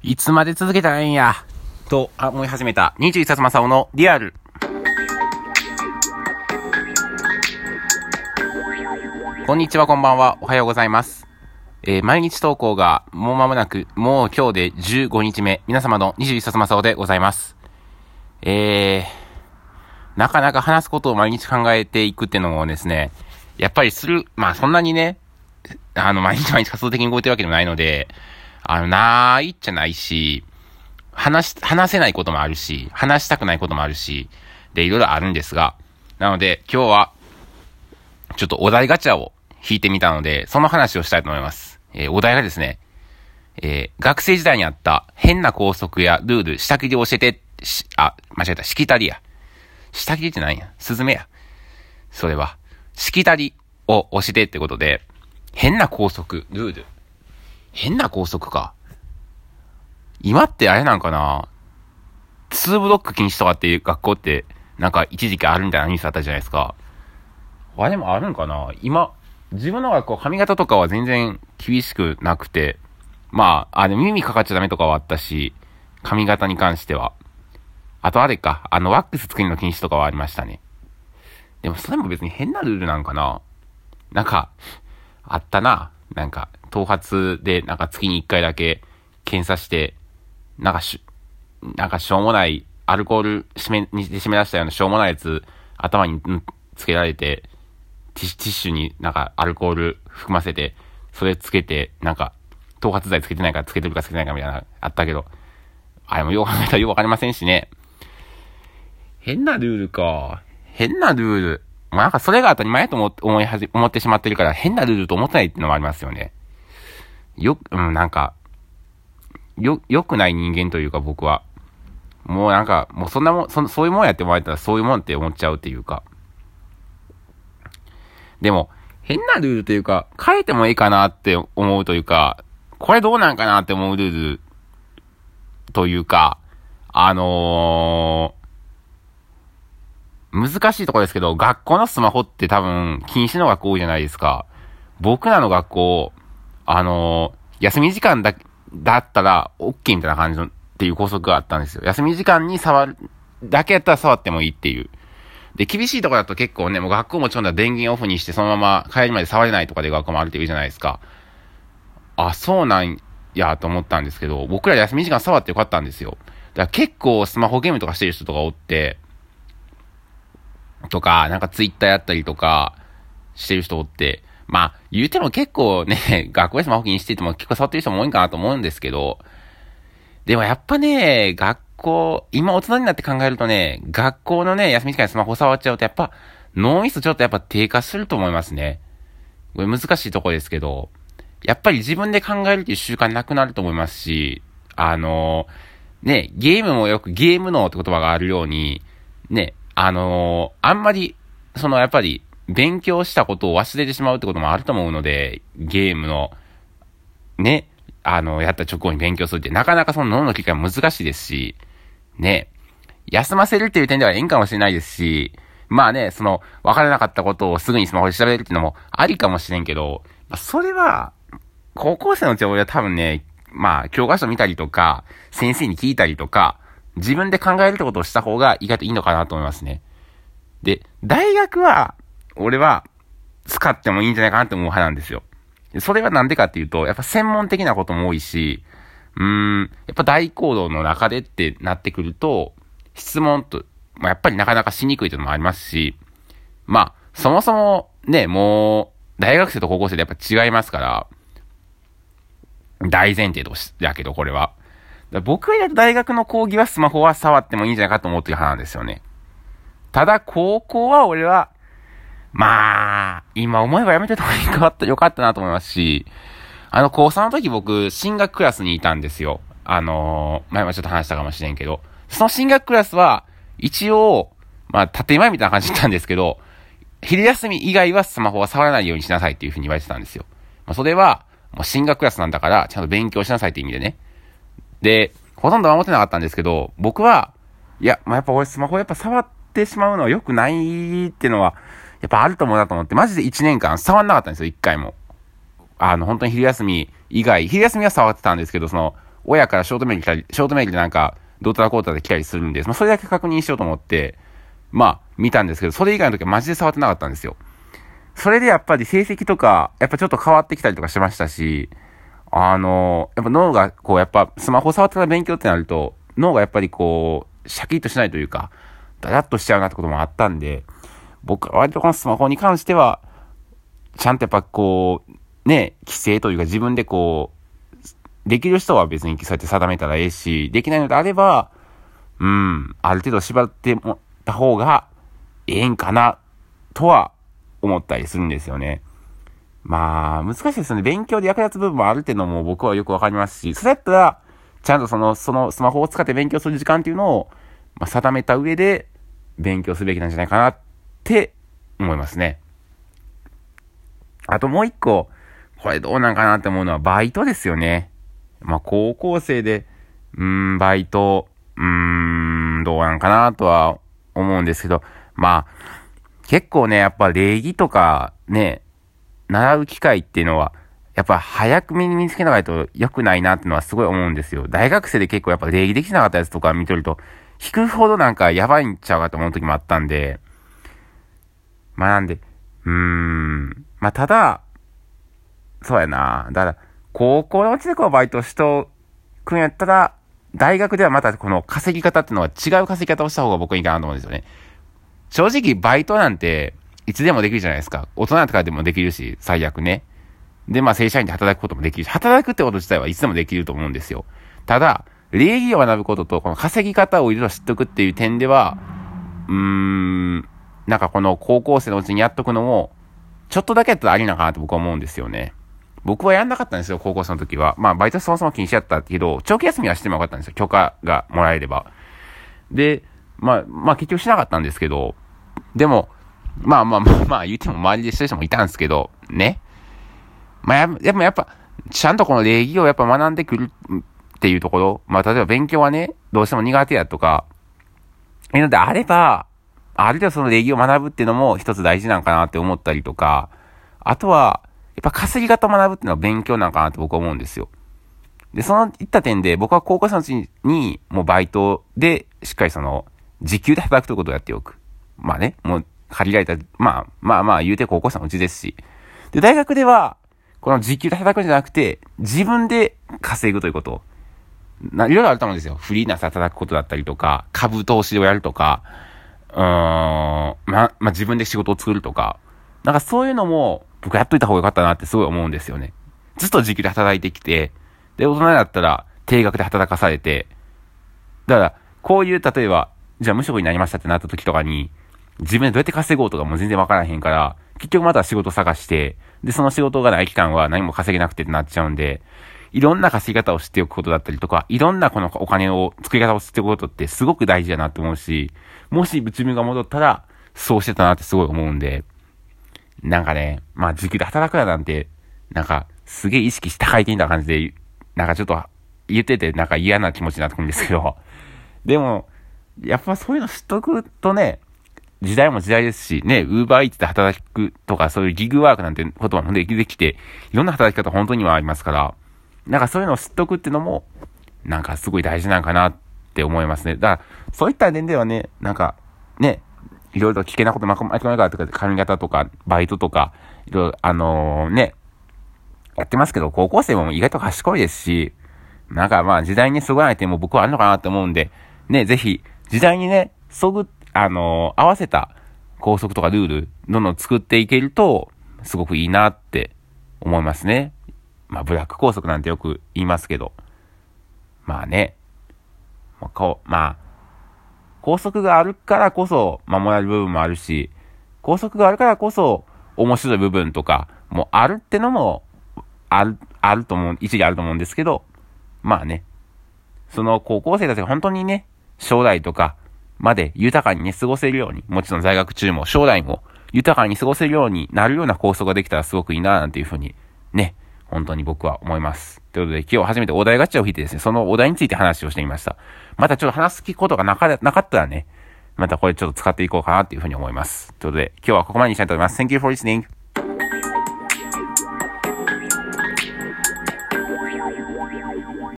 いつまで続けたらいいんや、と思い始めた21冊正雄のリアル。こんにちは、こんばんは、おはようございます。えー、毎日投稿がもう間もなく、もう今日で15日目、皆様の21冊正雄でございます。えー、なかなか話すことを毎日考えていくっていうのもですね、やっぱりする、まあそんなにね、あの、毎日毎日活動的に動いてるわけでもないので、あの、ないっちゃないし、話、話せないこともあるし、話したくないこともあるし、で、いろいろあるんですが、なので、今日は、ちょっとお題ガチャを引いてみたので、その話をしたいと思います。えー、お題がですね、えー、学生時代にあった変な校則やルール、下切り教えて、し、あ、間違えた、しきたりや。下切りって何や？スズメや。それは、しきたりを教えてってことで、変な校則、ルール。変な校則か。今ってあれなんかな2ブロック禁止とかっていう学校って、なんか一時期あるみたいなニュースあったじゃないですか。あれもあるんかな今、自分の学校髪型とかは全然厳しくなくて、まあ、あの耳かかっちゃダメとかはあったし、髪型に関しては。あとあれか、あのワックス作りの禁止とかはありましたね。でもそれも別に変なルールなんかななんか、あったな。なんか、頭髪で、なんか月に一回だけ検査して、なんかし、なんかしょうもない、アルコール締め、に締め出したようなしょうもないやつ、頭につけられて、ティッシュになんかアルコール含ませて、それつけて、なんか、頭髪剤つけてないからつけてるかつけてないかみたいな、あったけど、あれもよく考えたらよくわかりませんしね。変なルールか。変なルール。まあ、なんかそれが当たり前と思思いはじ、思ってしまってるから変なルールと思ってないってのもありますよね。よ、うん、なんか、よ、良くない人間というか僕は。もうなんか、もうそんなもん、そそういうもんやってもらえたらそういうもんって思っちゃうっていうか。でも、変なルールというか、変えてもいいかなって思うというか、これどうなんかなって思うルールというか、あのー、難しいとこですけど、学校のスマホって多分禁止の学校多いじゃないですか。僕らの学校、あのー、休み時間だ、だったら OK みたいな感じのっていう拘束があったんですよ。休み時間に触る、だけやったら触ってもいいっていう。で、厳しいとこだと結構ね、もう学校もちろんだ電源オフにしてそのまま帰りまで触れないとかで学校もあるって言うじゃないですか。あ、そうなんやと思ったんですけど、僕ら休み時間触ってよかったんですよ。だから結構スマホゲームとかしてる人とかおって、とか、なんかツイッターやったりとかしてる人おって、まあ、言うても結構ね、学校でスマホ気にしてても結構触ってる人も多いかなと思うんですけど、でもやっぱね、学校、今大人になって考えるとね、学校のね、休み時間にスマホ触っちゃうとやっぱ脳みそちょっとやっぱ低下すると思いますね。これ難しいとこですけど、やっぱり自分で考えるっていう習慣なくなると思いますし、あのね、ゲームもよくゲーム脳って言葉があるように、ね、あのあんまり、そのやっぱり、勉強したことを忘れてしまうってこともあると思うので、ゲームの、ね、あの、やった直後に勉強するって、なかなかその脳の機会難しいですし、ね、休ませるっていう点ではええんかもしれないですし、まあね、その、わからなかったことをすぐにスマホで調べるっていうのもありかもしれんけど、それは、高校生のうちは俺は多分ね、まあ、教科書見たりとか、先生に聞いたりとか、自分で考えるってことをした方が意外といいのかなと思いますね。で、大学は、俺は使ってもいいんじゃないかなって思う派なんですよ。それはなんでかっていうと、やっぱ専門的なことも多いし、うーん、やっぱ大行動の中でってなってくると、質問と、まあ、やっぱりなかなかしにくいというのもありますし、まあ、そもそもね、もう、大学生と高校生でやっぱ違いますから、大前提とし、だけど、これは。だ僕が大学の講義はスマホは触ってもいいんじゃないかと思うってる派なんですよね。ただ、高校は俺は、まあ、今思えばやめてた方がよかった、よかったなと思いますし、あの、高3の時僕、進学クラスにいたんですよ。あのー、前もちょっと話したかもしれんけど、その進学クラスは、一応、まあ、建前みたいな感じだったんですけど、昼休み以外はスマホは触らないようにしなさいっていうふうに言われてたんですよ。まあ、それは、もう進学クラスなんだから、ちゃんと勉強しなさいって意味でね。で、ほとんど守ってなかったんですけど、僕は、いや、まあ、やっぱ俺スマホやっぱ触ってしまうのは良くないっていうのは、やっぱあると思うなと思って、マジで1年間触んなかったんですよ、1回も。あの、本当に昼休み以外、昼休みは触ってたんですけど、その、親からショートメール来たり、ショートメールでなんか、ドータラコータで来たりするんで、まあ、それだけ確認しようと思って、まあ、見たんですけど、それ以外の時はマジで触ってなかったんですよ。それでやっぱり成績とか、やっぱちょっと変わってきたりとかしましたし、あの、やっぱ脳がこう、やっぱスマホ触ってから勉強ってなると、脳がやっぱりこう、シャキッとしないというか、ダラッとしちゃうなってこともあったんで、僕は割とこのスマホに関しては、ちゃんとやっぱこう、ね、規制というか自分でこう、できる人は別にそうやって定めたらええし、できないのであれば、うん、ある程度縛ってもった方がええんかな、とは思ったりするんですよね。まあ、難しいですよね。勉強で役立つ部分もあるっていうのも僕はよくわかりますし、それやったら、ちゃんとその、そのスマホを使って勉強する時間っていうのを、まあ、定めた上で勉強すべきなんじゃないかなって思いますね。あともう一個、これどうなんかなって思うのはバイトですよね。まあ、高校生で、うーん、バイト、うーん、どうなんかなとは思うんですけど、まあ、結構ね、やっぱ礼儀とかね、習う機会っていうのは、やっぱ早く身に身つけないと良くないなってのはすごい思うんですよ。大学生で結構やっぱ礼儀できなかったやつとか見とると、引くほどなんかやばいんちゃうかと思う時もあったんで、まあなんで、うーん、まあただ、そうやな。だから、高校のうちでこうバイトしとくんやったら、大学ではまたこの稼ぎ方っていうのは違う稼ぎ方をした方が僕いいかなと思うんですよね。正直バイトなんて、いつでもできるじゃないですか。大人とかでもできるし、最悪ね。で、まあ正社員で働くこともできるし、働くってこと自体はいつでもできると思うんですよ。ただ、礼儀を学ぶことと、この稼ぎ方をいろいろ知っとくっていう点では、うーん、なんかこの高校生のうちにやっとくのも、ちょっとだけやったらありなのかなと僕は思うんですよね。僕はやんなかったんですよ、高校生の時は。まあ、バイトそもそも禁止やったけど、長期休みはしてもよかったんですよ、許可がもらえれば。で、まあ、まあ結局しなかったんですけど、でも、まあまあまあまあ言っても周りでしてる人もいたんですけど、ね。まあや、でもやっぱ、ちゃんとこの礼儀をやっぱ学んでくるっていうところ、まあ例えば勉強はね、どうしても苦手やとか、いうのであれば、ある程度その礼儀を学ぶっていうのも一つ大事なんかなって思ったりとか、あとは、やっぱ稼ぎ方を学ぶっていうのは勉強なんかなって僕は思うんですよ。で、そのいった点で僕は高校生のうちにもうバイトでしっかりその時給で働くということをやっておく。まあね、もう借りられた、まあまあまあ言うて高校生のうちですし。で、大学では、この時給で働くんじゃなくて、自分で稼ぐということ。な、いろいろあると思うんですよ。フリーランス働くことだったりとか、株投資をやるとか、うーん、ま、まあ、自分で仕事を作るとか。なんかそういうのも、僕やっといた方がよかったなってすごい思うんですよね。ずっと時給で働いてきて、で、大人だったら定額で働かされて、だから、こういう、例えば、じゃあ無職になりましたってなった時とかに、自分でどうやって稼ごうとかも全然わからへんから、結局また仕事探して、で、その仕事がない期間は何も稼げなくてってなっちゃうんで、いろんな稼ぎ方を知っておくことだったりとか、いろんなこのお金を、作り方を知っておくことってすごく大事だなと思うし、もし自分が戻ったら、そうしてたなってすごい思うんで、なんかね、まあ時給で働くだなんて、なんか、すげえ意識して高いてんだ感じで、なんかちょっと言っててなんか嫌な気持ちになってくるんですけど、でも、やっぱそういうの知っとくとね、時代も時代ですし、ね、ウーバーイーツで働くとか、そういうギグワークなんて言葉もできて、いろんな働き方本当にはありますから、なんかそういうのを知っとくっていうのも、なんかすごい大事なんかなって思いますね。だから、そういった点ではね、なんか、ね、いろいろ危険なこと巻き込まれかなとか、髪型とか、バイトとか、いろいろ、あのー、ね、やってますけど、高校生も意外と賢いですし、なんかまあ時代にそぐわない点も僕はあるのかなって思うんで、ね、ぜひ、時代にね、そぐっ、あの、合わせた校則とかルール、どんどん作っていけると、すごくいいなって思いますね。まあ、ブラック校則なんてよく言いますけど。まあね。まあ、こう、まあ、校則があるからこそ守られる部分もあるし、校則があるからこそ面白い部分とかもあるってのも、ある、あると思う、一理あると思うんですけど、まあね。その高校生たちが本当にね、将来とかまで豊かにね、過ごせるように、もちろん在学中も将来も豊かに過ごせるようになるような構想ができたらすごくいいな、なんていうふうに、ね、本当に僕は思います。ということで、今日初めてお題ガチャを引いてですね、そのお題について話をしてみました。またちょっと話すことがなかなかったらね、またこれちょっと使っていこうかなっていうふうに思います。ということで、今日はここまでにしたいと思います。Thank you for listening.